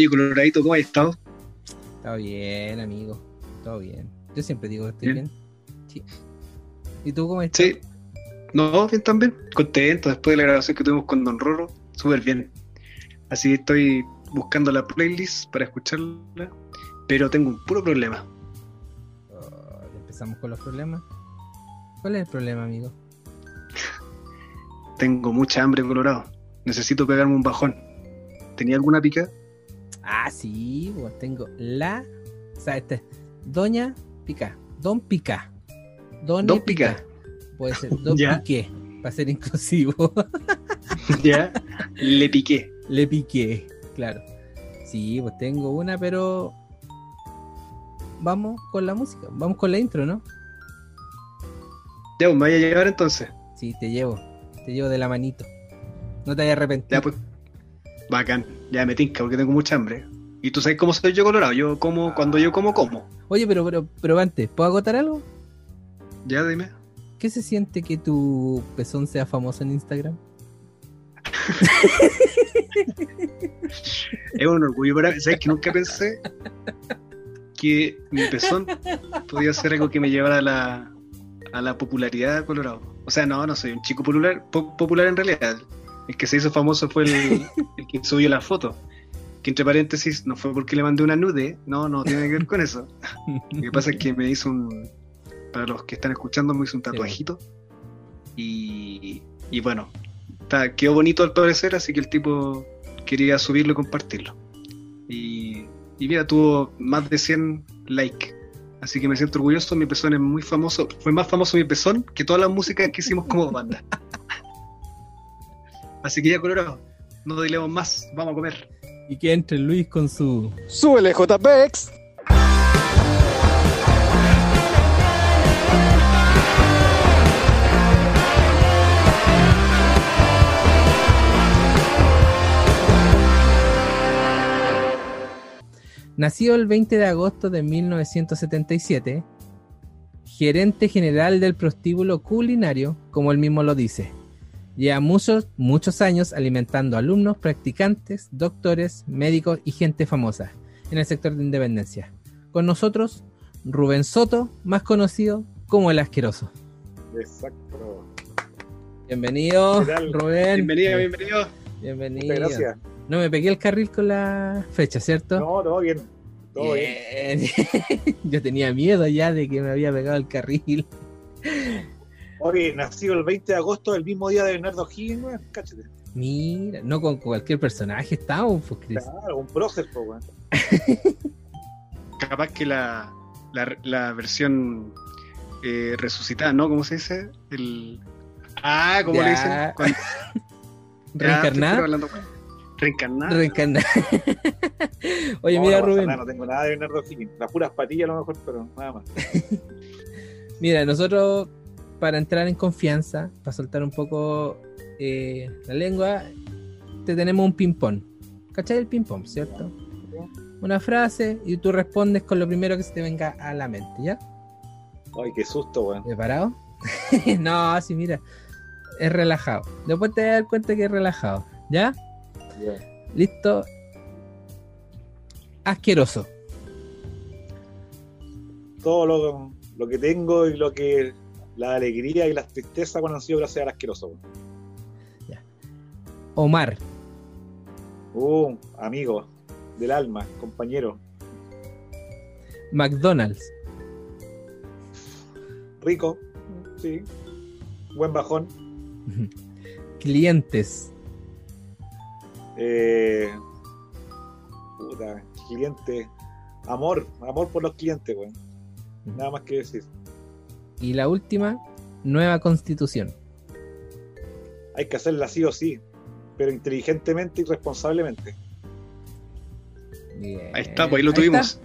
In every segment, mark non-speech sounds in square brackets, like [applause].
Oye, Coloradito, ¿cómo has estado? Está bien, amigo. Todo bien. Yo siempre digo que estoy bien. Sí. ¿Y tú cómo estás? Sí. No, bien también. Contento después de la grabación que tuvimos con Don Roro. Súper bien. Así estoy buscando la playlist para escucharla. Pero tengo un puro problema. Oh, empezamos con los problemas. ¿Cuál es el problema, amigo? tengo mucha hambre, Colorado. Necesito pegarme un bajón. ¿Tenía alguna pica? Ah, sí, pues tengo la. O sea, este. Doña Pica. Don Pica. Don Pica. Puede ser Don [laughs] Piqué, para ser inclusivo. [laughs] ya. Le piqué. Le piqué, claro. Sí, pues tengo una, pero. Vamos con la música. Vamos con la intro, ¿no? Ya, me voy a llevar entonces. Sí, te llevo. Te llevo de la manito. No te vayas a arrepentir. Ya, pues. Bacán. Ya me tinca porque tengo mucha hambre. Y tú sabes cómo soy yo colorado. Yo como, cuando yo como, como. Oye, pero, pero, pero antes, ¿puedo agotar algo? Ya, dime. ¿Qué se siente que tu pezón sea famoso en Instagram? es un orgullo para mí. ¿Sabes que nunca pensé que mi pezón podía ser algo que me llevara a la, a la popularidad de Colorado? O sea, no, no soy un chico popular, popular en realidad. El que se hizo famoso fue [laughs] el, que subió la foto. Que entre paréntesis, no fue porque le mandé una nude, no, no tiene que ver con eso. [laughs] Lo que pasa es que me hizo un. Para los que están escuchando, me hizo un tatuajito. Y, y bueno, está, quedó bonito al parecer, así que el tipo quería subirlo y compartirlo. Y, y mira, tuvo más de 100 likes. Así que me siento orgulloso, mi pezón es muy famoso. Fue más famoso mi pezón que toda la música que hicimos como banda. [laughs] Así que ya, Colorado, no dilemos más, vamos a comer. Y que entre Luis con su. ¡Súbele, JPEX! Nació el 20 de agosto de 1977, gerente general del prostíbulo culinario, como él mismo lo dice. Lleva muchos, muchos años alimentando alumnos, practicantes, doctores, médicos y gente famosa en el sector de independencia. Con nosotros, Rubén Soto, más conocido como el asqueroso. Exacto. Bienvenido, Rubén. Bienvenido, bienvenido. Bienvenido. gracias. No me pegué el carril con la fecha, ¿cierto? No, todo bien. Todo bien. [laughs] Yo tenía miedo ya de que me había pegado el carril. Oye, nació el 20 de agosto, el mismo día de Bernardo Higgins, weón. Cáchate. Mira, no con cualquier personaje estamos, pues, Chris. Claro, un prócer, pues, weón. [laughs] Capaz que la, la, la versión eh, resucitada, ¿no? ¿Cómo se dice? El... Ah, ¿cómo Ya. le dicen? Cuando- [laughs] ¿Reencarnada? Reencarnada. Reencarnada. [laughs] Oye, No, mira, no Rubén. nada, no tengo nada de Bernardo Higgins. Las puras patillas a lo mejor, pero nada más. Mira, nosotros, para entrar en confianza, para soltar un poco eh, la lengua, te tenemos un ping-pong. ¿Cachai el ping-pong, cierto? Una frase y tú respondes con lo primero que se te venga a la mente, ¿ya? Ay, qué susto, weón. ¿Preparado? [laughs] no, sí, mira. Es relajado. Después te vas a dar cuenta que es relajado. ¿Ya? Ya. ¿Listo? Asqueroso. Todo lo, lo que tengo y lo que. La alegría y las tristezas cuando han sido gracias al asqueroso, weón. Omar. Uh, amigo del alma, compañero. McDonald's. Rico, sí. Buen bajón. Clientes. Eh, puta, cliente. Amor, amor por los clientes, weón. Nada más que decir. Y la última, nueva constitución. Hay que hacerla sí o sí, pero inteligentemente y responsablemente. Bien. Ahí está, pues ahí lo tuvimos.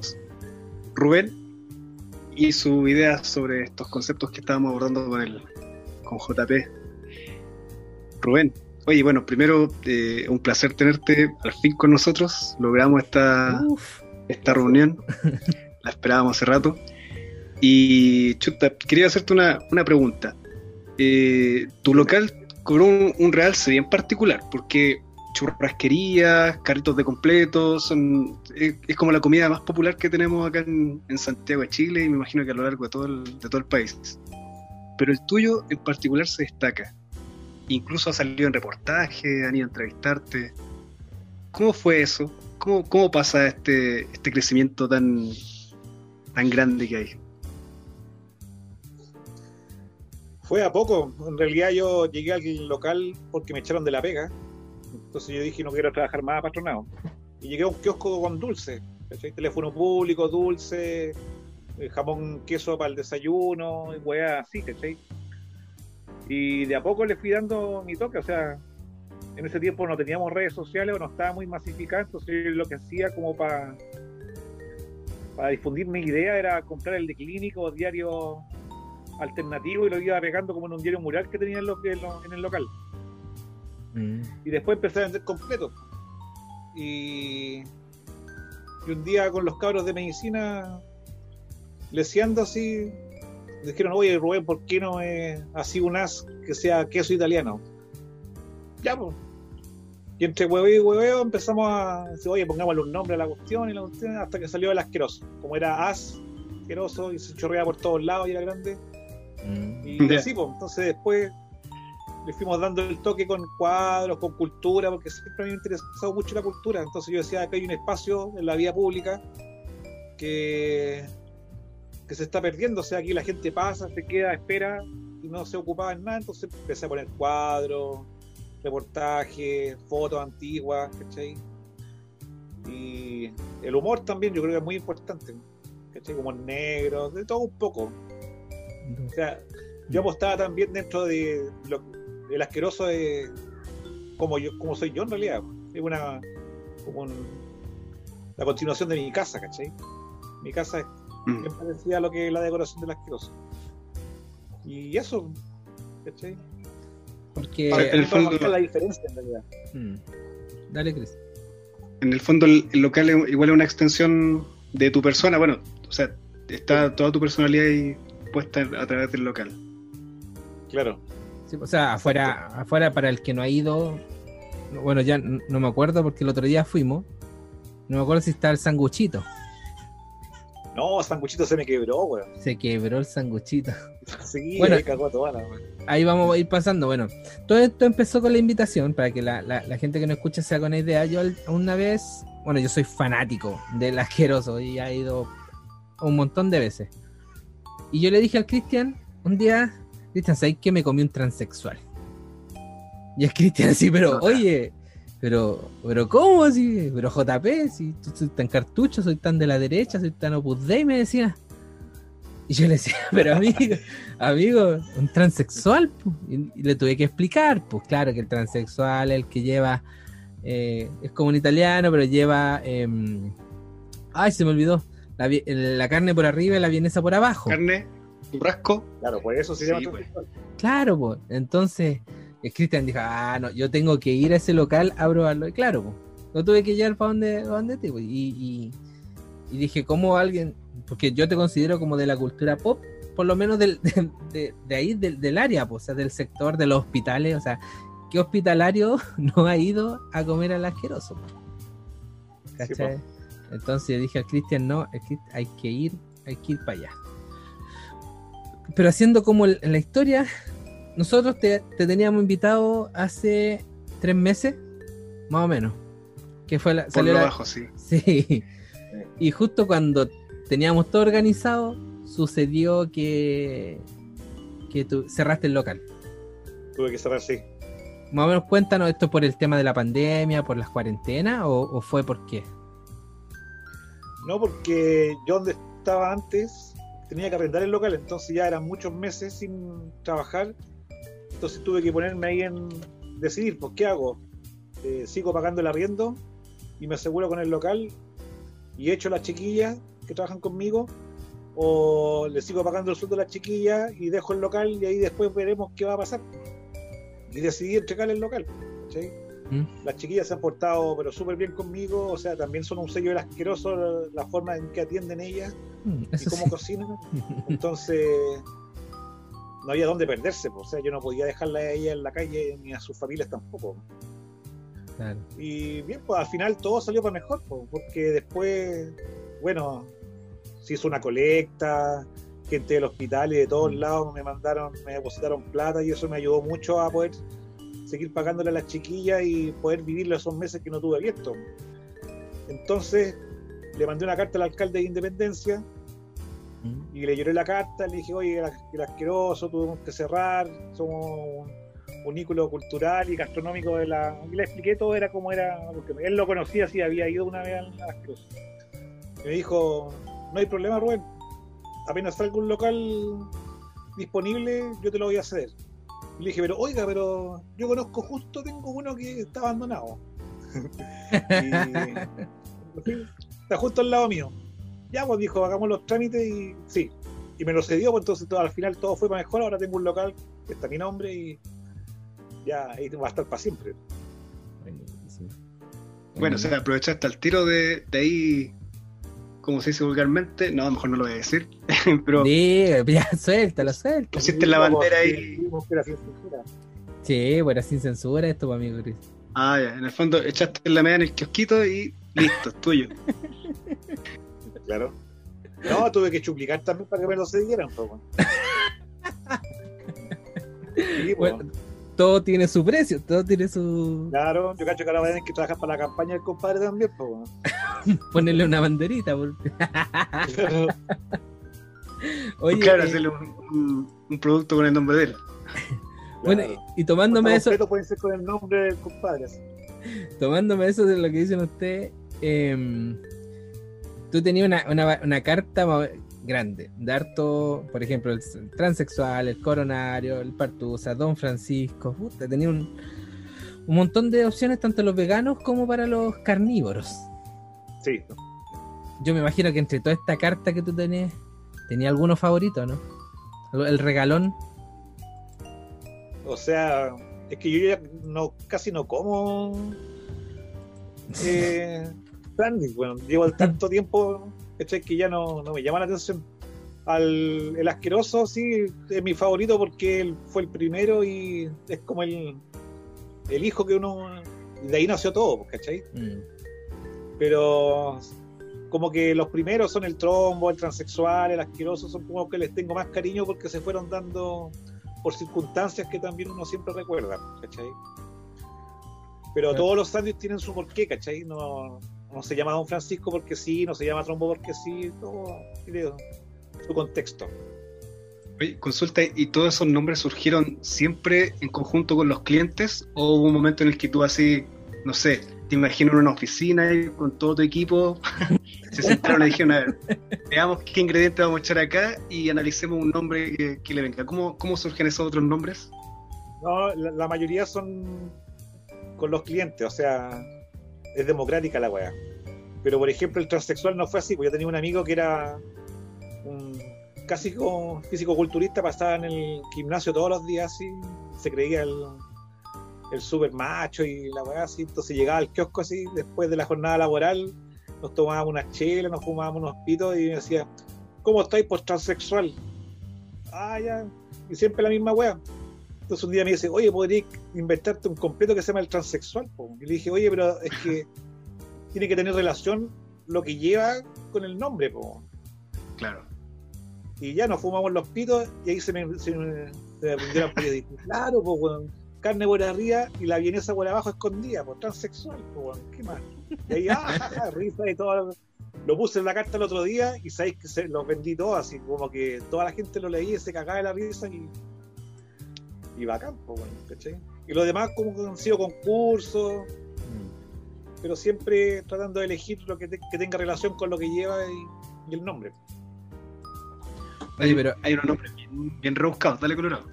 Rubén y su idea sobre estos conceptos que estábamos abordando con el con JP. Rubén, oye, bueno, primero eh, un placer tenerte al fin con nosotros. Logramos esta, Uf, esta reunión, la esperábamos hace rato. Y chuta, quería hacerte una, una pregunta. Eh, tu local cobró un, un realce bien particular, porque churrasquerías, carritos de completos, son, es, como la comida más popular que tenemos acá en, Santiago de Chile y me imagino que a lo largo de todo el, todo el país. Pero el tuyo en particular se destaca. Incluso ha salido en reportajes, han ido a entrevistarte. ¿Cómo fue eso? ¿Cómo, cómo pasa este, este crecimiento tan, tan grande que hay? Fue a poco. En realidad yo llegué al local porque me echaron de la pega. Entonces yo dije no quiero trabajar más patronado. Y llegué a un kiosco con dulce. ¿cachai? Teléfono público, dulce, eh, jamón, queso para el desayuno, y weá así, ¿cachai? Y de a poco le fui dando mi toque, o sea, en ese tiempo no teníamos redes sociales o no estaba muy masificado, entonces lo que hacía como para para difundir mi idea era comprar el de clínico diario alternativo y lo iba pegando como en un diario mural que tenía en, lo, en, el local. Mm. Y después empecé a vender completo. Y, y un día con los cabros de medicina, leseando así, dijeron, oye Rubén, ¿por qué no es así un as que sea queso italiano? Ya, pues. Y entre hueveo y hueveo empezamos a decir, oye, pongámosle un nombre a la cuestión y la cuestión, hasta que salió el asqueroso. Como era as, asqueroso, y se chorreaba por todos lados y era grande. Mm. Y Ya. así, pues, entonces después le fuimos dando el toque con cuadros, con cultura, porque siempre me ha interesado mucho la cultura. Entonces yo decía, acá hay un espacio en la vía pública que, que se está perdiendo. O sea, aquí la gente pasa, se queda, espera y no se ocupaba en nada. Entonces empecé a poner cuadros, reportajes, fotos antiguas, ¿cachai? Y el humor también yo creo que es muy importante. ¿Cachai? Humor negro, de todo un poco. O sea, yo apostaba también dentro de lo, del asqueroso de como yo, como soy yo en realidad. Es una como un- la continuación de mi casa, ¿cachai? Mi casa es Mm. bien parecida a lo que es la decoración del asqueroso. Y eso, ¿cachai? Porque. En el Para fondo- la diferencia en realidad. Mm. Dale, Chris. En el fondo, el, el local es igual es una extensión de tu persona. Bueno, o sea, está toda tu personalidad ahí puesta a través del local. Claro. Sí, o sea, afuera, afuera para el que no ha ido, bueno, ya no me acuerdo porque el otro día fuimos, no me acuerdo si está el sanguchito, No, Sanguchito se me quebró, weón. se quebró el sanguchito. Sí, [laughs] Bueno. me cagó toda la weón. Ahí vamos a ir pasando, bueno, todo esto empezó con la invitación para que la, la- la gente que no escucha se haga una idea. Yo una vez, bueno, yo soy fanático del asqueroso y ha ido un montón de veces. Y yo le dije al Cristian, un día, Cristian, ¿sabes que me comí un transexual? Y es Cristian así, pero oye, pero, pero ¿cómo así? Pero JP, si tú soy tan cartucho, soy tan de la derecha, soy tan opus dei, me decía. Y yo le decía, [laughs] pero amigo, amigo, un transexual. y le tuve que explicar, pues claro que el transexual es el que lleva, eh, es como un italiano, pero lleva, em, ay, se me olvidó, la, carne por arriba y la vienesa por abajo. Carne, churrasco, Claro, por eso se Sí, llama pues. Claro, pues. Entonces, el Cristian dijo, ah, no, yo tengo que ir a ese local a probarlo. Y claro, pues. Lo tuve que llevar para donde, donde te, pues. Y, y, y dije, ¿cómo alguien? Porque yo te considero como de la cultura pop, por lo menos del, [laughs] de, de- de ahí, del, del área, pues, o sea, del sector de los hospitales. O sea, ¿qué hospitalario [laughs] no ha ido a comer al asqueroso? pues? ¿Cachai? Entonces yo dije al Cristian, no, hay que ir, hay que ir para allá. Pero haciendo como el- la historia, nosotros te, te teníamos invitado hace tres meses, más o menos. Que fue la, por salió lo la- bajo, sí. [laughs] Sí. Y justo cuando teníamos todo organizado, sucedió que, que tú cerraste el local. Tuve que cerrar, sí. Más o menos cuéntanos esto por el tema de la pandemia, por las cuarentenas, o, o fue por qué. No, porque yo donde estaba antes tenía que arrendar el local, entonces ya eran muchos meses sin trabajar. Entonces tuve que ponerme ahí en decidir, pues, ¿qué hago? Eh, ¿Sigo pagando el arriendo y me aseguro con el local y echo a las chiquillas que trabajan conmigo? ¿O le sigo pagando el sueldo a las chiquillas y dejo el local y ahí después veremos qué va a pasar? Y decidí entregar el local. ¿cachai? ¿Mm? las chiquillas se han portado pero súper bien conmigo, o sea, también son un sello del asqueroso la, la forma en que atienden ellas Mm, y cómo sí. cocinan. [laughs] Entonces, no había dónde perderse, pues, o sea, yo no podía dejarla a ella en la calle ni a sus familias tampoco. Claro. Y bien, pues al final todo salió para mejor, pues, porque después, bueno, se hizo una colecta, gente del hospital y de todos lados me mandaron, me depositaron plata y eso me ayudó mucho a poder seguir pagándole a las chiquillas y poder vivir esos meses que no tuve abierto. Entonces le mandé una carta al alcalde de Independencia Mm. y le lloré la carta, le dije, oye, el, asqueroso, tuvimos que cerrar, somos un, ícono cultural y gastronómico de la... Y le expliqué todo, era como era, porque él lo conocía, sí, había ido una vez al, al asqueroso. Y me dijo, no hay problema, Rubén, apenas salga un local disponible, yo te lo voy a ceder. Y le dije, pero oiga, pero yo conozco justo, tengo uno que está abandonado. [laughs] y, está justo al lado mío. Ya, pues dijo, hagamos los trámites y sí. Y me lo cedió, pues entonces todo, al final todo fue para mejor. Ahora tengo un local que está a mi nombre y ya ahí va a estar para siempre. Bueno, o sea, aprovechaste al tiro de, de ahí, como se dice vulgarmente, no, a lo mejor no lo voy a decir, [laughs] pero Diga, [laughs] ya, suéltalo, suéltalo. pusiste la bandera ahí. Sí, bueno, sin censura esto, pues, amigo Chris. Ah, ya, en el fondo echaste la media en el kiosquito y listo, es tuyo. Claro. No, tuve que chuplicar también para que me lo cedieran. pues, bueno. [laughs] Sí, pues. Bueno, todo tiene su precio, todo tiene su. Claro, yo cacho que ahora tener que trabajar para la campaña del compadre también, pues. [laughs] Ponerle una banderita. porque- [laughs] Oye, claro, eh, hacerle un, un- un producto con el nombre de él. [laughs] bueno, Claro. y, y tomándome eso, pueden ser con el nombre del compadre. así. tomándome eso de lo que dicen ustedes, em, tú tenías una, una, una carta grande, de harto, por ejemplo, el, transexual, el coronario, el partusa, Don Francisco, puta, tenía un, un montón de opciones tanto los veganos como para los carnívoros. Sí. Yo me imagino que entre toda esta carta que tú tenías, tenía alguno favorito, ¿no? El- regalón. O sea, es que yo ya no, casi no como [laughs] eh, bueno, llevo tanto tiempo ¿cachai? que ya no, no me llama la atención. Al, el asqueroso sí es mi favorito porque él fue el primero y es como el, el hijo que uno... y De ahí nació todo, ¿cachai? Mm. Pero como que los primeros son el trombo, el transexual, el asqueroso, son como que les tengo más cariño porque se fueron dando por circunstancias que también uno siempre recuerda, ¿cachai? Pero Claro. todos los sándwiches tienen su porqué, ¿cachai? No, no se llama Don Francisco porque sí, no se llama Trombo porque sí, todo tiene su contexto. Oye, consulta, ¿y todos esos nombres surgieron siempre en conjunto con los clientes? ¿O hubo un momento en el que tú así, no sé, te imagino en una oficina y con todo tu equipo, [laughs] se sentaron y dijeron, a ver, veamos qué ingrediente vamos a echar acá y analicemos un nombre que, le venga? ¿Cómo, ¿Cómo surgen esos otros nombres? No, la, mayoría son con los clientes, o sea, es democrática la weá. Pero por ejemplo, el transexual no fue así, porque yo tenía un amigo que era un casi como físico-culturista, pasaba en el gimnasio todos los días así, se creía el, el super macho y la weá así, entonces llegaba al kiosco así, después de la jornada laboral, nos tomábamos unas chelas, nos fumábamos unos pitos y me decía, ¿cómo estáis por transexual? Ah, ya, y siempre la misma weá. Entonces un día me dice, oye, podrías inventarte un completo que se llama el transexual. po?". Y le dije, oye, pero es que [laughs] tiene que tener relación lo que lleva con el nombre. po". Claro. Y ya nos fumamos los pitos y ahí se me, se me, se me claro, pues, weón, carne por arriba y la vienesa por abajo escondida, pues transexual, pues, ¿qué más? Y ahí, [laughs] ah, risa y todo. Lo puse en la carta el otro día y sabéis que se, los vendí todos, así como que toda la gente lo leía y se cagaba de la risa y, y bacán, pues, bueno, ¿cachai? Y los demás como que han sido concursos, Mm. pero siempre tratando de elegir lo que, te- que tenga relación con lo que lleva y, y el nombre. Oye, pero Hay unos nombres bien, bien rebuscados, dale colorado.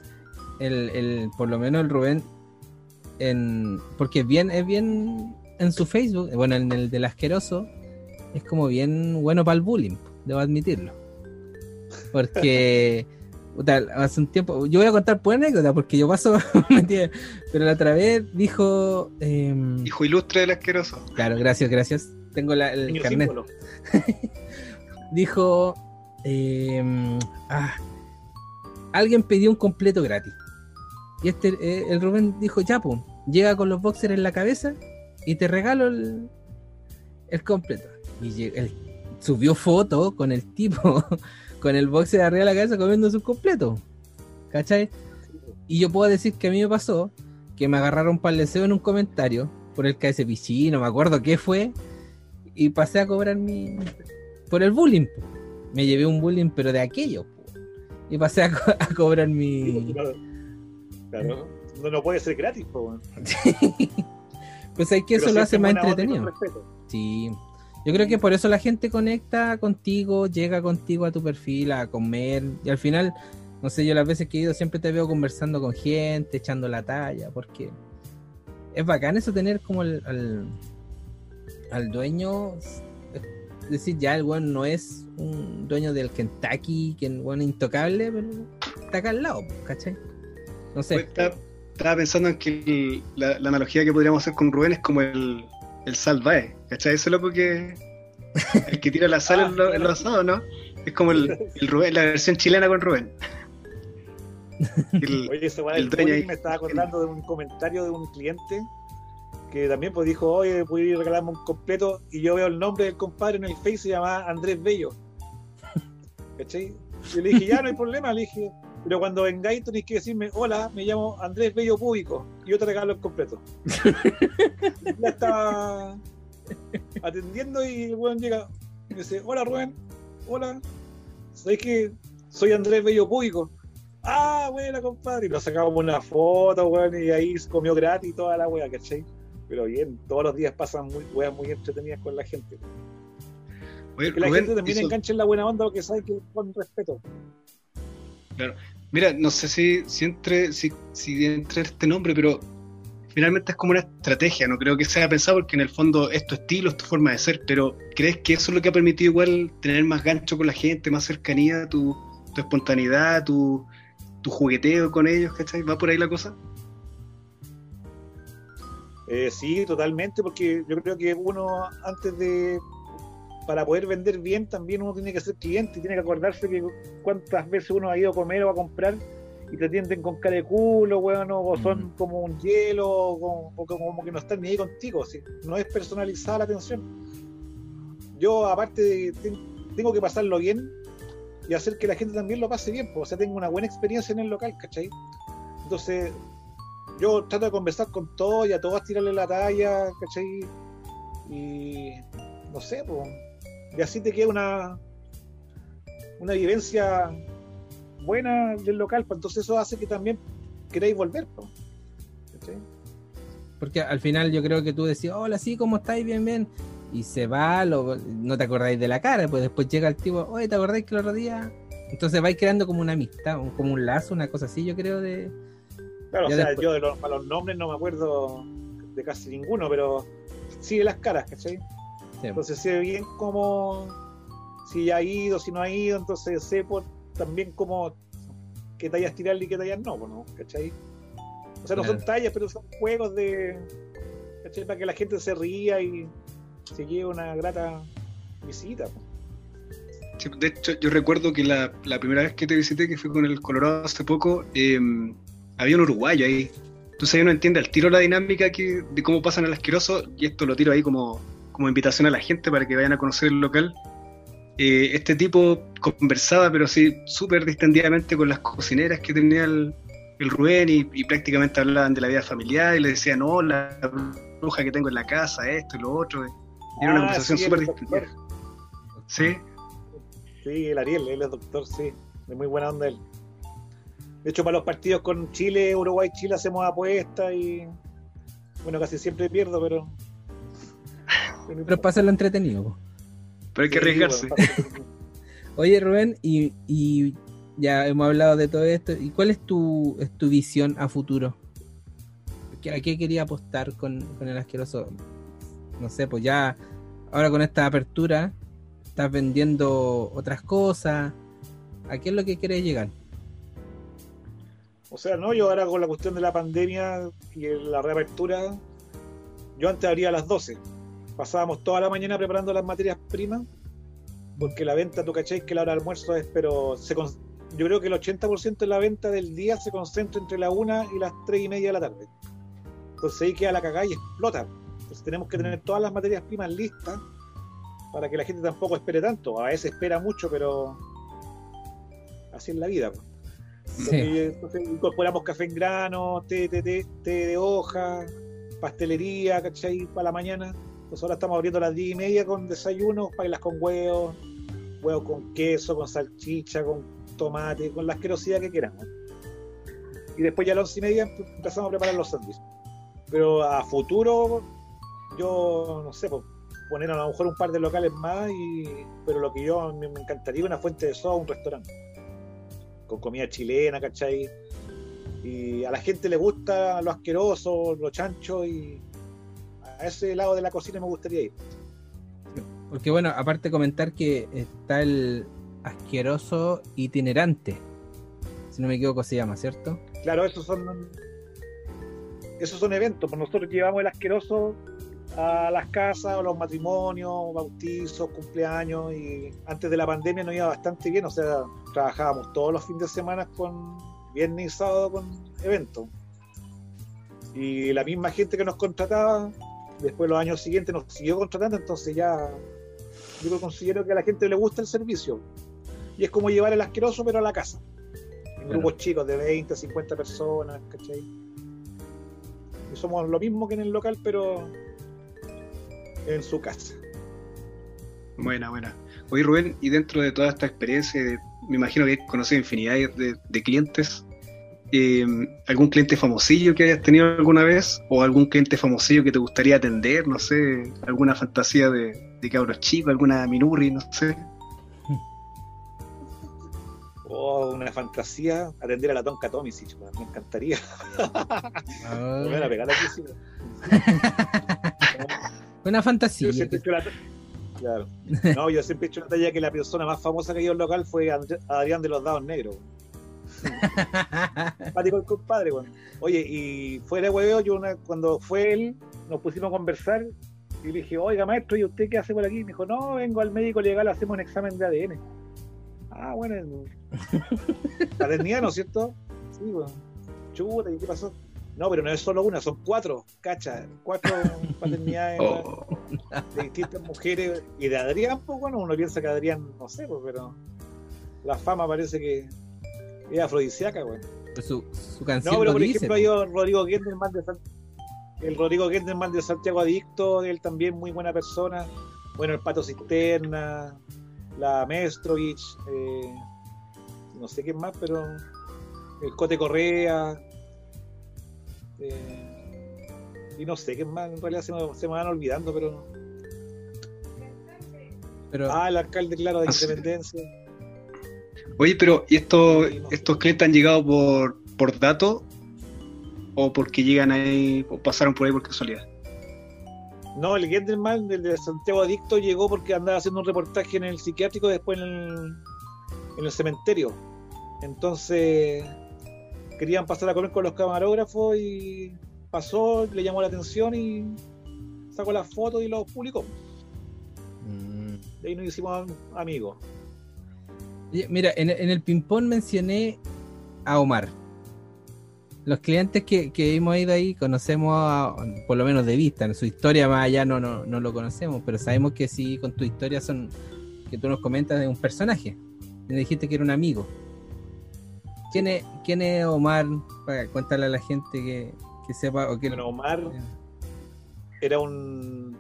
El, el, por lo menos el Rubén, en, porque es bien, es bien en su Facebook, bueno, en el del asqueroso, es como bien bueno para el bullying, debo admitirlo. Porque [laughs] hace un tiempo, yo voy a contar por anécdota, porque yo paso, [laughs] pero la otra vez dijo, em, Hijo ilustre del asqueroso. claro, gracias, gracias, tengo la, el Niño carnet. [laughs] dijo em, ah, alguien pidió un completo gratis y este eh, el Rubén dijo ya pues llega con los boxers en la cabeza y te regalo el, el completo. Y él subió foto con el tipo, [laughs] con el boxe de arriba de la cabeza comiendo su completo. ¿Cachai? Y yo puedo decir que a mí me pasó que me agarraron deseo en un comentario por el KS no me acuerdo qué fue, y pasé a cobrar mi. por el bullying. Me llevé un bullying, pero de aquello. Y pasé a, co- a cobrar mi. Claro. No, no puede ser gratis, po, [laughs] pues hay que Pero eso lo hace más entretenido. Sí. Yo creo que por eso la gente conecta contigo, llega contigo a tu perfil a comer. Y al final, no sé, yo las veces que he ido siempre te veo conversando con gente, echando la talla, porque es bacán eso tener como el- al, al dueño. Es decir, ya el weón no es un dueño del Kentucky, que es intocable, pero está acá al lado, ¿cachai? No sé. Pues, Estaba, pensando en que el- la, la analogía que podríamos hacer con Rubén es como el, el salvae, ¿cachai? Ese loco que el que tira la sal en, [laughs] lo- en los asados, ¿no? Es como el, el Rubén, la versión chilena con Rubén. El- Oye, ese weón el del dueño ahí. me estaba acordando de un comentario de un cliente que también pues dijo, oye, voy a ir a regalarme un completo y yo veo el nombre del compadre en el Face se llama Andrés Bello. [laughs] ¿Cachai? Y le dije, ya no hay problema, le dije, pero cuando vengáis tenéis que decirme, hola, me llamo Andrés Bello Público y yo te regalo el completo. [laughs] ya estaba atendiendo y el weón llega y me dice, hola Rubén, hola, ¿sabéis que soy Andrés Bello Público? Ah, buena, compadre. Y nos sacamos una foto, weón, y ahí se comió gratis toda la wea, ¿cachai? Pero bien, todos los días pasan muy, weas muy entretenidas con la gente. Oye, Que la Rubén gente también hizo- enganche en la buena onda porque sabe que con respeto. Mira, no sé si, si entre si, si entre este nombre, pero finalmente es como una estrategia, no creo que sea pensado porque en el fondo es tu estilo, es tu forma de ser, pero ¿crees que eso es lo que ha permitido igual tener más gancho con la gente, más cercanía, tu, tu espontaneidad, tu, tu jugueteo con ellos, ¿cachai? ¿Va por ahí la cosa? Eh, sí, totalmente, porque yo creo que uno antes de para poder vender bien también uno tiene que ser cliente y tiene que acordarse que cuántas veces uno ha ido a comer o a comprar y te atienden con cara de culo, weón, o o son Mm. como un hielo, o, como- o como que no están ni ahí contigo, no es personalizada la atención. Yo aparte de, ten- tengo que pasarlo bien y hacer que la gente también lo pase bien, pues, o sea, tengo una buena experiencia en el local, ¿cachai? Entonces, yo trato de conversar con todos y a todos tirarle la talla, ¿cachai? Y no sé, pues, y así te queda una una vivencia buena del local, pues entonces eso hace que también queráis volver, pues. Porque al final yo creo que tú decías, hola, sí, ¿cómo estáis? Bien, bien. Y se va, lo- no te acordáis de la cara, pues después llega el tipo, oye, ¿te acordáis que el otro día? Entonces vais creando como una amistad, como un lazo, una cosa así, yo creo, de... Claro, Ya o sea, después- yo de los nombres no me acuerdo de casi ninguno, pero sí de las caras, ¿cachai? Sí. Entonces sé bien cómo, si ha ido, si no ha ido, entonces sé por, también cómo qué tallas tirarle y qué tallas no, pues, ¿no? ¿cachai? O sea, no son tallas, pero son juegos de, ¿cachai? Para que la gente se ría y se lleve una grata visita. pues. Sí, de hecho, yo recuerdo que la, la primera vez que te visité, que fui con el Colorado hace poco, eh, había un uruguayo ahí. Entonces uno entiende al tiro la dinámica que, de cómo pasan al asqueroso, y esto lo tiro ahí como, como invitación a la gente para que vayan a conocer el local. Eh, este tipo conversaba, pero sí, súper distendidamente con las cocineras que tenía el, el Rubén y, y prácticamente hablaban de la vida familiar y le decían, no, la bruja que tengo en la casa, esto y lo otro. Y era una Ah, conversación sí, súper el distendida. Sí, Sí, el Ariel, él es doctor, sí. De muy buena onda él. De hecho, para los partidos con Chile, Uruguay, Chile hacemos apuestas y. Bueno, casi siempre pierdo, pero. Pero para hacerlo entretenido. po. pero hay que arriesgarse. pasa- [laughs] Oye, Rubén, y, y ya hemos hablado de todo esto, ¿y cuál es tu, es tu visión a futuro? ¿Qué- ¿A qué quería apostar con, con el asqueroso? No sé, pues ya, ahora con esta apertura, estás vendiendo otras cosas. ¿A qué es lo que quieres llegar? O sea, no, yo ahora con la cuestión de la pandemia y la reapertura, yo antes abría a las 12. Pasábamos toda la mañana preparando las materias primas, porque la venta, tú cacháis que la hora de almuerzo es, pero se con- yo creo que el 80% de la venta del día se concentra entre la 1 y las 3 y media de la tarde. Entonces ahí queda la cagada y explota. Entonces tenemos que tener todas las materias primas listas para que la gente tampoco espere tanto. A veces espera mucho, pero así es la vida. pues. Sí. Entonces incorporamos café en grano, té, té, té, té de hoja, pastelería, ¿cachai? Para la mañana. Entonces ahora estamos abriendo las 10 y media con desayunos, pailas con huevos, huevos con queso, con salchicha, con tomate, con la asquerosidad que queramos. Y después ya a las 11 y media empe- empezamos a preparar los sándwiches. Pero a futuro, yo no sé, pues, poner a lo mejor un par de locales más, y, pero lo que yo me, me encantaría una fuente de soda, un restaurante. Con comida chilena, ¿cachai? Y a la gente le gusta lo asqueroso, lo chancho, y a ese lado de la cocina me gustaría ir. Porque bueno, aparte comentar que está el asqueroso itinerante. Si no me equivoco se llama, ¿cierto? Claro, esos son esos son eventos, pues nosotros llevamos el asqueroso a las casas, a los matrimonios, bautizos, cumpleaños y antes de la pandemia nos iba bastante bien, o sea, trabajábamos todos los fines de semana con viernes y sábado con eventos. Y la misma gente que nos contrataba, después los años siguientes nos siguió contratando, entonces ya yo considero que a la gente le gusta el servicio. Y es como llevar el asqueroso pero a la casa. En grupos chicos de 20, 50 personas, ¿cachai? Y somos lo mismo que en el local, pero en su casa. Buena, buena. Oye, Rubén, y dentro de toda esta experiencia, me imagino que conoces infinidad de, de clientes. Eh, ¿Algún cliente famosillo que hayas tenido alguna vez? ¿O algún cliente famosillo que te gustaría atender? No sé, alguna fantasía de, de cabros chicos, alguna minurri, no sé. Oh, una fantasía, atender a la Tonka Tomisic, me encantaría. [laughs] Me van a pegar aquí, sí, weón. [laughs] Una Yo fantasía. siempre he hecho la Claro. [laughs] No, yo siempre he hecho la talla que la persona más famosa que ido al local fue Adrián de los Dados Negros. [laughs] Simpático el compadre, weón. Oye, y fuera de hueveo, yo una, cuando fue él, nos pusimos a conversar y le dije, oiga maestro, ¿y usted qué hace por aquí? Me dijo, no, vengo al médico legal, hacemos un examen de ADN. Ah, bueno, paternidad, [laughs] ¿no es cierto? Sí, weón. Chuta, ¿y qué pasó? No, pero no es solo una, son cuatro, cacha, cuatro [laughs] paternidades Oh, de distintas mujeres y de Adrián, pues bueno, uno piensa que Adrián, no sé, pues, pero la fama parece que es afrodisíaca, güey. Pues Su, su canción No, pero por dice. ejemplo, hay un Rodrigo Gendelman de San- el Rodrigo Gendelman de Santiago Adicto, él también muy buena persona. Bueno, el Pato Cisterna, la Mestrovich, eh, no sé qué más, pero el Cote Correa. eh, y no sé qué más, en realidad se me, se me van olvidando, pero. pero Ah, el alcalde, claro, de [laughs] Ah. Independencia. Oye, pero ¿y estos, estos clientes han llegado por, por datos o porque llegan ahí o pasaron por ahí por casualidad? No, el Gendelman, el de Santiago Adicto, llegó porque andaba haciendo un reportaje en el psiquiátrico, después en el, en el cementerio. Entonces, querían pasar a comer con los camarógrafos y pasó, le llamó la atención y sacó las fotos y los publicó. Mm. De ahí nos hicimos amigos. Mira, en, en el ping-pong mencioné a Omar. Los clientes que, que hemos ido ahí conocemos, a- por lo menos de vista, en su historia más allá no, no, no lo conocemos, pero sabemos que sí, con tu historia son, que tú nos comentas de un personaje. Me dijiste que era un amigo. ¿Quién es, quién es Omar? Para contarle a la gente que, que sepa o que Bueno, Omar era un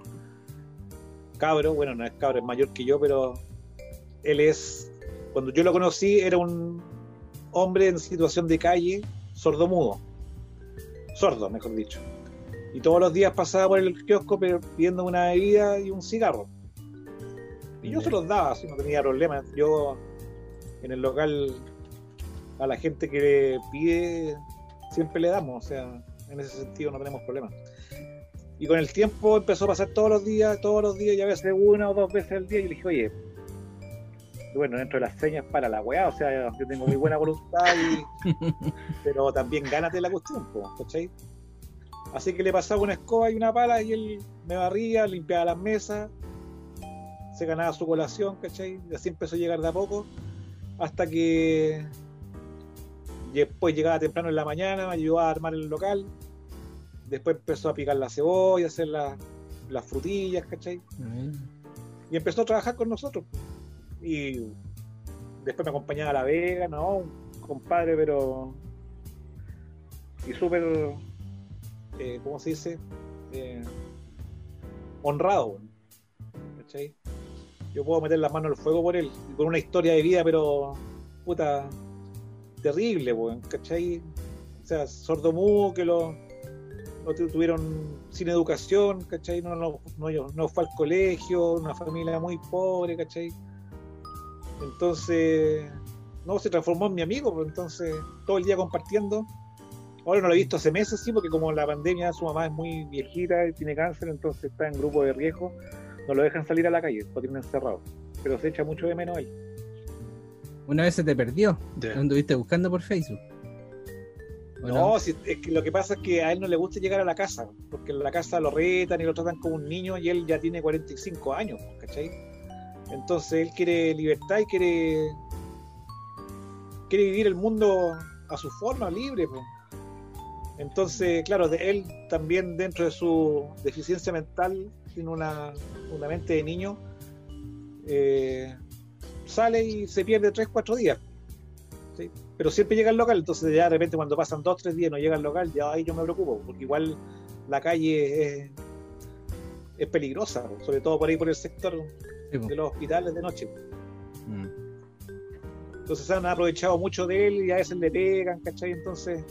cabro, bueno, no es cabro, es mayor que yo, pero él es, cuando yo lo conocí, era un hombre en situación de calle, sordomudo, sordo, mejor dicho. Y todos los días pasaba por el kiosco pidiendo una bebida y un cigarro. Y yo se los daba, así no tenía problema. Yo en el local a la gente que pide siempre le damos, o sea, en ese sentido no tenemos problema. Y con el tiempo empezó a pasar todos los días, todos los días, y a veces una o dos veces al día, y le dije, oye, bueno, dentro de las señas para la weá, o sea, yo tengo muy buena voluntad, y- [laughs] pero también gánate la cuestión, ¿cachai? Así que le pasaba una escoba y una pala, y él me barría, limpiaba las mesas, se ganaba su colación, ¿cachai? Y así empezó a llegar de a poco, hasta que después llegaba temprano en la mañana, me ayudaba a armar el local, después empezó a picar la cebolla, hacer la, las frutillas, ¿cachai? Y empezó a trabajar con nosotros. Y después me acompañaba a La Vega, ¿no? Un compadre, pero. Y súper. eh, ¿Cómo se dice? Eh, honrado, ¿cachai? Yo puedo meter las manos al fuego por él, con una historia de vida, pero. puta. terrible, ¿cachai? O sea, sordomudo, que lo, tu- tuvieron sin educación, ¿cachai? No, no, no, no fue al colegio, una familia muy pobre, ¿cachai? Entonces, no, se transformó en mi amigo, pues, entonces todo el día compartiendo. Ahora no lo he visto hace meses, sí, porque como la pandemia, su mamá es muy viejita y tiene cáncer, entonces está en grupo de riesgo, no lo dejan salir a la calle, lo tienen encerrado. Pero se echa mucho de menos él. Una vez se te perdió. Lo anduviste buscando por Facebook. ¿O No, si- es que lo que pasa es que a él no le gusta llegar a la casa, porque en la casa lo retan y lo tratan como un niño y él ya tiene 45 años, ¿cachai? Entonces él quiere libertad y quiere quiere vivir el mundo a su forma, libre. po. Entonces, claro, de él también dentro de su deficiencia mental tiene una, una mente de niño, eh, sale y se pierde 3, 4 días. Pero siempre llega al local, entonces ya de repente cuando pasan 2, 3 días no llega al local, ya ahí yo me preocupo, porque igual la calle es, es peligrosa, sobre todo por ahí por el sector Sí, de los hospitales de noche. Mm. Entonces se han aprovechado mucho de él y a veces le pegan, ¿cachai? Entonces,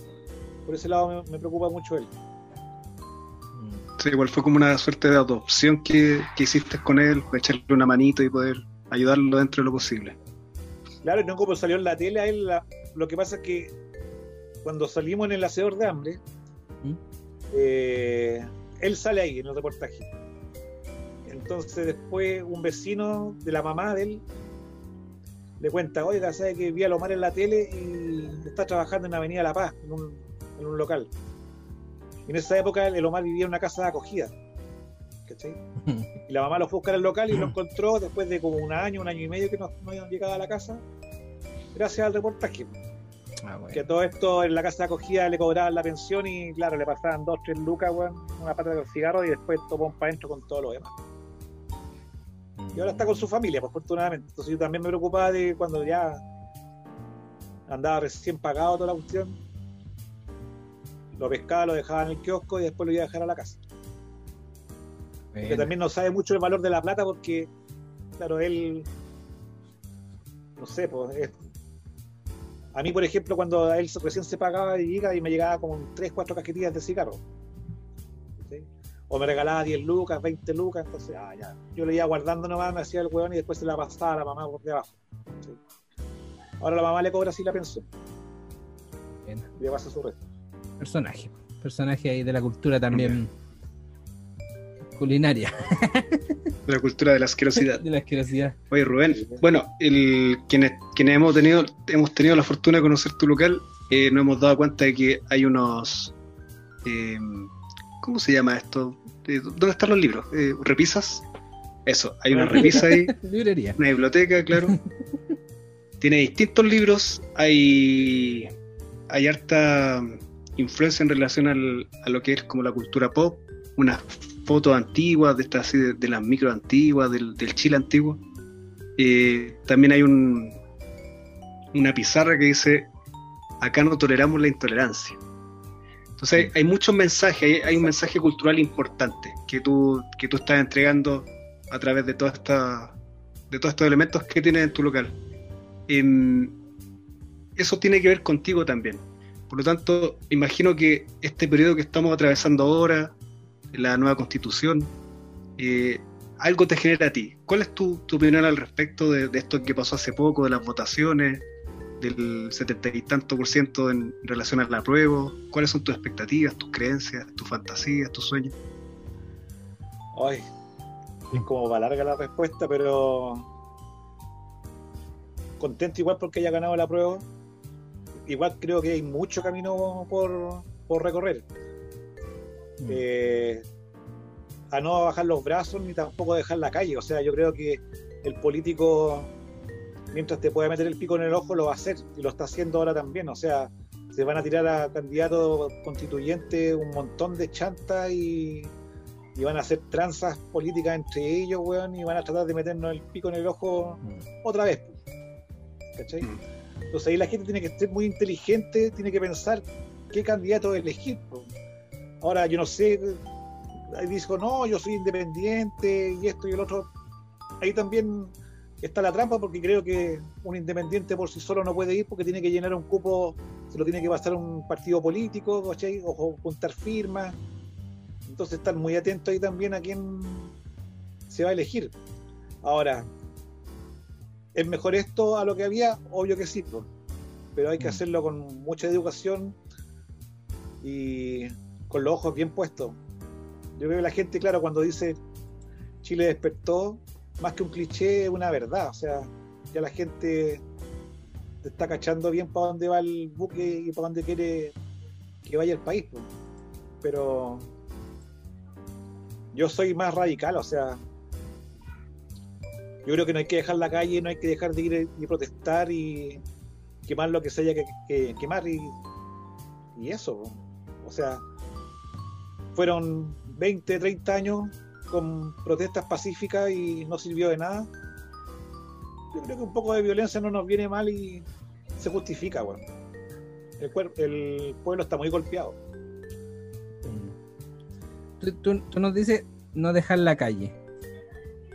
por ese lado me, me preocupa mucho él. Mm. Sí, igual fue como una suerte de adopción que, que hiciste con él, para echarle una manito y poder ayudarlo dentro de lo posible. Claro, y no como salió en la tele, a él la- lo que pasa es que cuando salimos en el hacedor de hambre, ¿Mm? eh, él sale ahí en el reportaje. Entonces después un vecino de la mamá de él le cuenta, oiga, sabe que vi a Lomar en la tele y está trabajando en Avenida La Paz, en un, en un local. Y en esa época el Omar vivía en una casa de acogida. ¿cachai? [laughs] Y la mamá lo fue a buscar al local y lo encontró después de como un año, un año y medio que no, no habían llegado a la casa, gracias al reportaje. Ah, bueno. Que todo esto en la casa de acogida le cobraban la pensión y claro, le pasaban dos, tres lucas, una pata de cigarro y después tomó para adentro con todo lo demás. Y ahora está con su familia, pues, afortunadamente. Entonces yo también me preocupaba de cuando ya andaba recién pagado toda la cuestión. Lo pescaba, lo dejaba en el kiosco y después lo iba a dejar a la casa. Que también no sabe mucho el valor de la plata porque, claro, él, no sé, pues, es- a mí, por ejemplo, cuando él recién se pagaba y llega y me llegaba como 3, 4 cajetillas de cigarro. O me regalaba 10 lucas, 20 lucas, entonces, ah, ya. Yo le iba guardando nomás, me hacía el hueón y después se la pasaba a la mamá por debajo. ¿sí? Ahora la mamá le cobra así la pensión Bueno. y le pasa su resto. Personaje. Personaje ahí de la cultura también culinaria. [laughs] La cultura de la asquerosidad. De la asquerosidad. Oye, Rubén, bueno, el, quienes, quienes hemos tenido hemos tenido la fortuna de conocer tu local, eh, nos hemos dado cuenta de que hay unos... eh, ¿Cómo se llama esto? Eh, ¿Dónde están los libros? Eh, ¿Repisas? Eso, hay una repisa ahí, [laughs] Librería. una biblioteca, claro. Tiene distintos libros, hay, hay harta influencia en relación al- a lo que es como la cultura pop, unas fotos antiguas, de estas así, de, de las micro antiguas, del, del Chile antiguo. Eh, también hay un, una pizarra que dice, acá no toleramos la intolerancia. Entonces hay, muchos mensajes, hay, hay un mensaje cultural importante que tú, que tú estás entregando a través de toda esta, de todos estos elementos que tienes en tu local. Em, eso tiene que ver contigo también. Por lo tanto, imagino que este periodo que estamos atravesando ahora, la nueva constitución, eh, algo te genera a ti. ¿Cuál es tu, tu opinión al respecto de, de esto que pasó hace poco, de las votaciones, del setenta y tanto por ciento en relación al apruebo? ¿Cuáles son tus expectativas, tus creencias, tus fantasías, tus sueños? Ay, es como va larga la respuesta, pero contento igual porque haya ganado la prueba. Igual creo que hay mucho camino por, por recorrer. Eh, a no bajar los brazos ni tampoco dejar la calle. O sea, yo creo que el político, mientras te pueda meter el pico en el ojo, lo va a hacer y lo está haciendo ahora también. O sea, se van a tirar a candidatos constituyentes un montón de chantas y, y van a hacer tranzas políticas entre ellos, weón, y van a tratar de meternos el pico en el ojo Mm. otra vez. ¿Cachai? Mm. Entonces ahí la gente tiene que ser muy inteligente, tiene que pensar qué candidato elegir. po. Ahora yo no sé, dijo, no, yo soy independiente y esto y el otro. Ahí también está la trampa porque creo que un independiente por sí solo no puede ir porque tiene que llenar un cupo, se lo tiene que pasar a un partido político, ¿cachai? O, juntar firmas. Entonces estar muy atento ahí también a quién se va a elegir. Ahora, ¿es mejor esto a lo que había? Obvio que sí, pero hay que Mm. hacerlo con mucha educación y con los ojos bien puestos. Yo veo a la gente, claro, cuando dice Chile despertó, más que un cliché, una verdad. O sea, ya la gente está cachando bien para dónde va el buque y para dónde quiere que vaya el país. Pero yo soy más radical, o sea, yo creo que no hay que dejar la calle, no hay que dejar de ir y protestar y quemar lo que se haya que, que quemar y, y eso. O sea, fueron 20, 30 años con protestas pacíficas y no sirvió de nada. Yo creo que un poco de violencia no nos viene mal y se justifica, bueno. El, el pueblo está muy golpeado. Tú, nos dices no dejar la calle.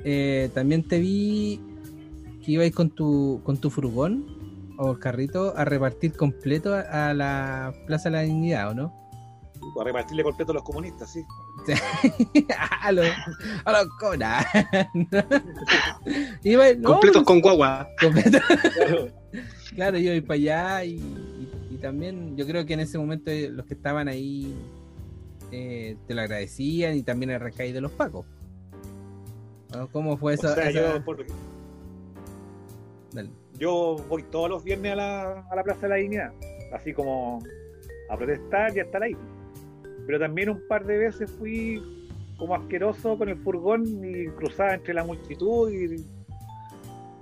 Eh, también te vi que ibais con tu, con tu furgón o carrito a repartir completo a, a la Plaza de la Dignidad, ¿o no? A repartirle completo a los comunistas, sí. [laughs] a los, a los cobras. Iba- [laughs] no, Completos con guagua. completo. Claro. [laughs] Claro, yo iba para allá y, y- y también yo creo que en ese momento eh, los que estaban ahí eh, te lo agradecían y también el recaí de los pacos. ¿Cómo fue eso? o sea, esa- yo, por- Dale. yo voy todos los viernes a la, a la Plaza de la Dignidad, así como a protestar y a estar ahí. Pero también un par de veces fui como asqueroso con el furgón y cruzaba entre la multitud y,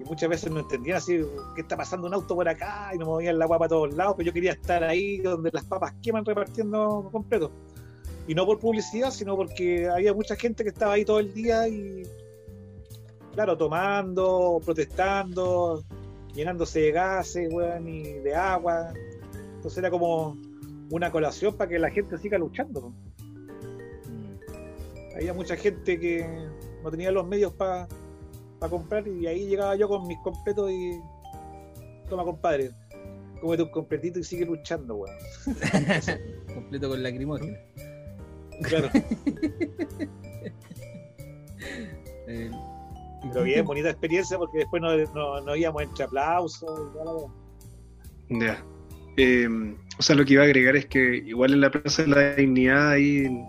muchas veces no entendían así, ¿qué está pasando un auto por acá? Y no movían la guapa a todos lados, pero yo quería estar ahí donde las papas queman repartiendo completo. Y no por publicidad, sino porque había mucha gente que estaba ahí todo el día y, claro, tomando, protestando, llenándose de gases, weón, y de agua. Entonces era como una colación para que la gente siga luchando. Mm. Había mucha gente que no tenía los medios para comprar y ahí llegaba yo con mis completos y toma compadre, cómete un completito y sigue luchando, weón. [laughs] Completo con lacrimógena. Claro, [laughs] Eh, pero bien, bonita experiencia porque después no, no, no íbamos entre aplausos y toda la weá. Ya. Eh, o sea, lo que iba a agregar es que igual en la Plaza de la Dignidad ahí en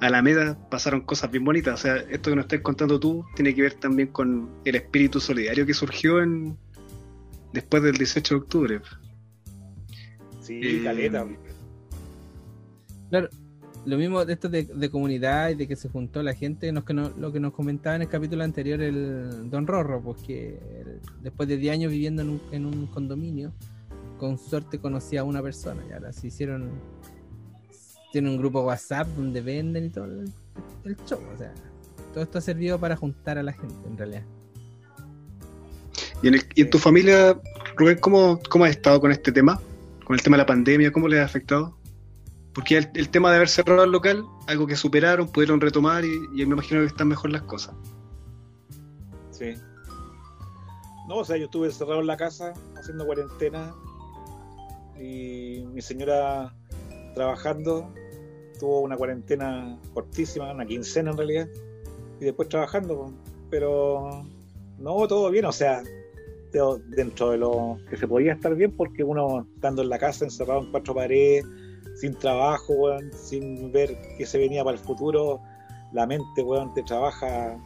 Alameda pasaron cosas bien bonitas. O sea, esto que nos estás contando tú tiene que ver también con el espíritu solidario que surgió en después del 18 de octubre. Sí, Eh, caleta. Claro, lo mismo de esto de, de comunidad y de que se juntó la gente, nos, que no- lo que nos comentaba en el capítulo anterior el Don Rorro, pues que él, después de 10 años viviendo en un, en un condominio, con suerte conocía a una persona y ahora se hicieron, tienen un grupo WhatsApp donde venden y todo el, el show, o sea, todo esto ha servido para juntar a la gente en realidad. Y en, el- y en tu familia, Rubén, ¿cómo, ¿cómo has estado con este tema? Con el tema de la pandemia, ¿cómo les ha afectado? Porque el, el tema de haber cerrado el local, algo que superaron, pudieron retomar y, y me imagino que están mejor las cosas. Sí. No, o sea, yo estuve encerrado en la casa haciendo cuarentena y mi señora trabajando tuvo una cuarentena cortísima, una quincena en realidad, y después trabajando, pero no, todo bien, o sea, de- dentro de lo que se podía estar bien, porque uno estando en la casa encerrado en cuatro paredes, sin trabajo, sin ver qué se venía para el futuro, la mente, weón, te trabaja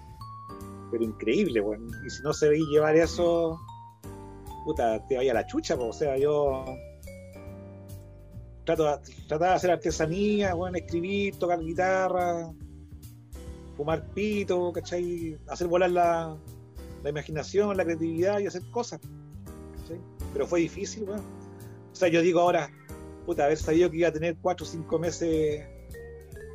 pero increíble, weón. Y si no se veía llevar eso, puta, te vaya la chucha, o sea, yo trato de, trataba de hacer artesanía, weón, escribir, tocar guitarra, fumar pito, ¿cachai? Hacer volar la, la imaginación, la creatividad y hacer cosas. ¿cachai? Pero fue difícil, weón. O sea, yo digo ahora, puta, haber sabido que iba a tener cuatro o cinco meses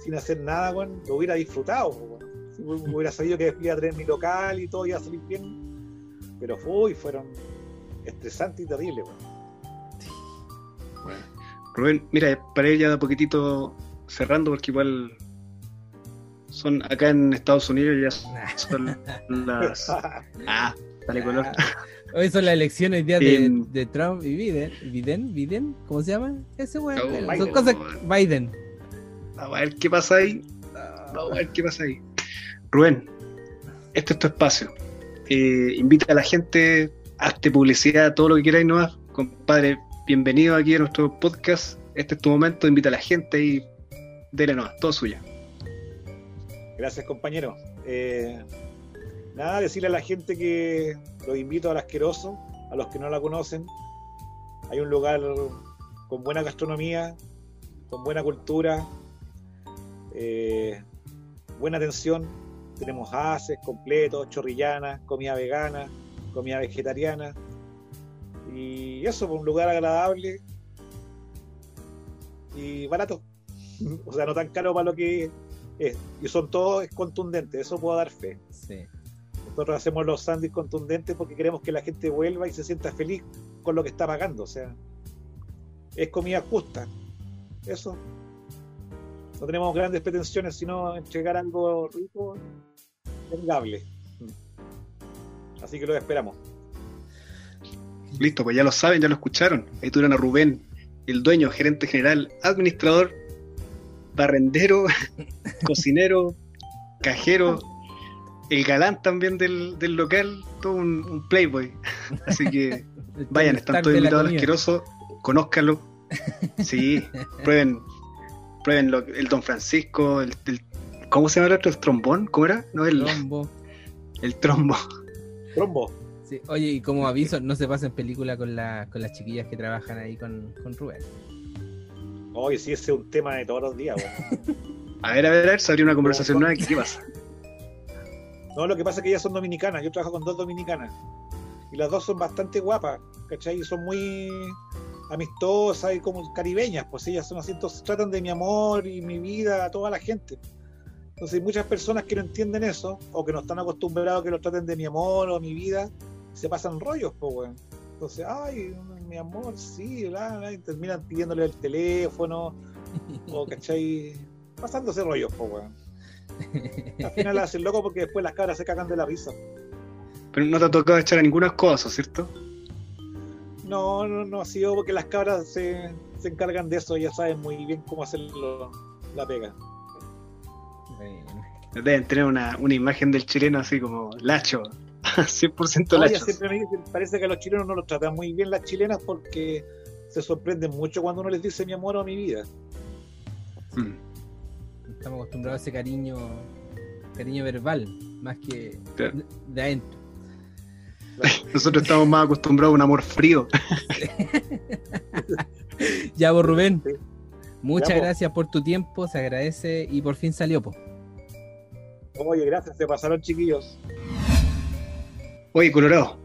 sin hacer nada, weón, lo hubiera disfrutado. Si [laughs] hubiera sabido que iba a tener mi local y todo iba a salir bien. Pero fue y fueron estresantes y terribles, weón. Rubén, mira, para ir ya de a poquitito cerrando, porque igual son acá en Estados Unidos ya son las. [laughs] Ah, dale color. Hoy son las elecciones día de, de Trump y Biden. ¿Biden? ¿Biden? ¿Cómo se llama? Ese weón. No, Son Biden. cosas. Biden. Vamos a ver qué pasa ahí. Vamos a ver qué pasa ahí. Rubén, este es tu espacio. Eh, invita a la gente, hazte publicidad, todo lo que queráis nomás. Compadre, bienvenido aquí a nuestro podcast. Este es tu momento, invita a la gente y dele nomás, todo suyo. Gracias, compañero. Eh, nada, decirle a la gente que los invito al asqueroso, a los que no la conocen. Hay un lugar con buena gastronomía, con buena cultura, eh, buena atención. Tenemos haces completos, chorrillanas, comida vegana, comida vegetariana. Y eso, pues, un lugar agradable y barato. [laughs] O sea, no tan caro para lo que es, y son todos contundentes, eso puedo dar fe. Sí. Nosotros hacemos los sándwiches contundentes porque queremos que la gente vuelva y se sienta feliz con lo que está pagando. O sea, es comida justa. Eso. No tenemos grandes pretensiones, sino entregar algo rico y amigable. Así que lo esperamos. Listo, pues ya lo saben, ya lo escucharon. Ahí tuvieron a Rubén, el dueño, gerente general, administrador, barrendero, [laughs] cocinero, cajero, el galán también del, del local, todo un, un playboy. Así que [laughs] vayan, están todos invitados al asqueroso, conózcanlo. [laughs] Sí, prueben, prueben lo- el Don Francisco, el, el- ¿cómo se llama el otro? ¿El trombón? ¿Cómo era? No, el, Trombo. el trombo. Trombo. Sí. Oye, y como aviso, no se pasen película con, la, con las chiquillas que trabajan ahí con, con Rubén. Oye, sí, ese es un tema de todos los días. weón. [laughs] A ver, a ver, a ver, se abrió una conversación nueva. ¿Qué pasa? [laughs] No, lo que pasa es que ellas son dominicanas. Yo trabajo con dos dominicanas. Y las dos son bastante guapas, ¿cachai? Y son muy amistosas y como caribeñas. Pues ellas son así, entonces tratan de mi amor y mi vida a toda la gente. Entonces hay muchas personas que no entienden eso, o que no están acostumbrados a que los traten de mi amor o mi vida, se pasan rollos, pues, weón. Entonces, ay, mi amor, sí, bla, bla, y terminan pidiéndole el teléfono, o, [laughs] ¿cachai? Pasándose rollos, pues, weón. [laughs] Al final la hacen loco porque después las cabras se cagan de la risa. Pero no te ha tocado echar a ninguna cosa, ¿cierto? No, no, no ha sido porque las cabras se, se encargan de eso, ya saben muy bien cómo hacerlo la pega. Deben tener una, una imagen del chileno así como lacho, [laughs] 100% No, ella lacho. siempre me dice, parece que a los chilenos no los tratan muy bien las chilenas porque se sorprenden mucho cuando uno les dice mi amor o mi vida. Mm. Estamos acostumbrados a ese cariño, cariño verbal, más que Claro. de, de adentro. [laughs] Nosotros estamos más acostumbrados a un amor frío. [laughs] Ya vos, Rubén. Sí. Muchas gracias por tu tiempo, se agradece y por fin salió, po. Oye, gracias, se pasaron chiquillos. Oye, Colorado,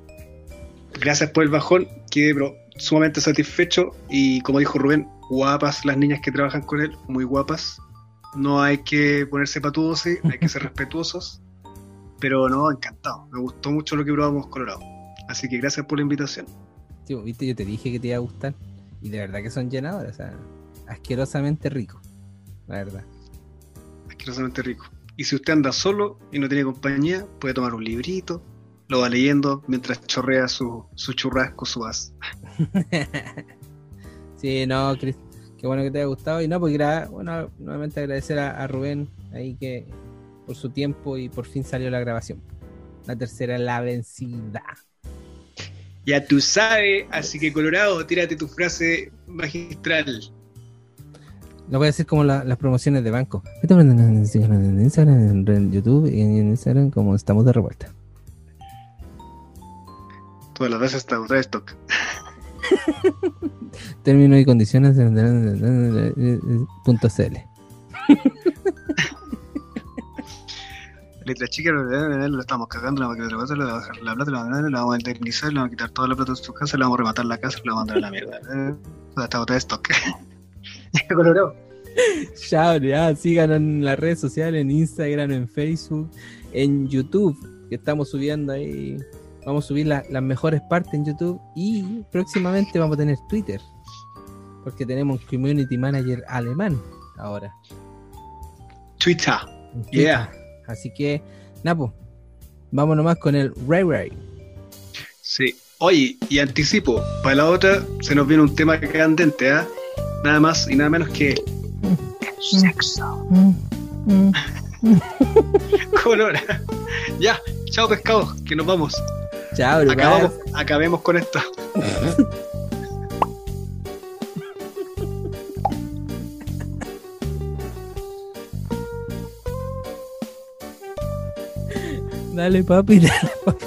gracias por el bajón. Quedé pero, sumamente satisfecho. Y como dijo Rubén, guapas las niñas que trabajan con él, muy guapas. No hay que ponerse patudos, hay que ser [laughs] respetuosos. Pero no, encantado. Me gustó mucho lo que probamos Colorado. Así que gracias por la invitación. Pues, viste, yo te dije que te iba a gustar. Y de verdad que son llenadoras, o sea, asquerosamente rico. La verdad. asquerosamente rico. Y si usted anda solo y no tiene compañía, puede tomar un librito, lo va leyendo mientras chorrea su, su churrasco, su as. sí, no, Chris, qué bueno que te haya gustado. Y no, pues bueno, nuevamente agradecer a, a Rubén ahí que por su tiempo y por fin salió la grabación. La tercera, la vencida. Ya tú sabes, así que Colorado, tírate tu frase magistral. Lo voy a hacer como la- las promociones de banco. En Instagram, en YouTube y en Instagram como estamos de revuelta. Todas las veces está otra vez toca. Términos y condiciones punto CL. Letra [laughs] chica, lo estamos cagando, le vamos a quitar la plata, le vamos a bajar la plata, le vamos a, le vamos a indemnizar, le vamos a quitar toda la plata de su casa, le vamos a rematar la casa, le vamos a mandar a la mierda. Eh, Hasta otra vez toca. [laughs] Colorado. Chao, ya, síganos en las redes sociales, en Instagram, en Facebook, en YouTube, que estamos subiendo ahí. Vamos a subir la- las mejores partes en YouTube y próximamente vamos a tener Twitter. Porque tenemos un community manager alemán ahora. Twitter. Yeah. Así que, Napo, vamos nomás con el Ray Ray. Sí. Oye, y anticipo, para la otra se nos viene un tema candente, ¿ah? Nada más y nada menos que sexo. [laughs] [laughs] Colora. ya, chao pescado, que nos vamos. Chao. Acabamos, acabemos con esto. Dale, papi, dale, papi.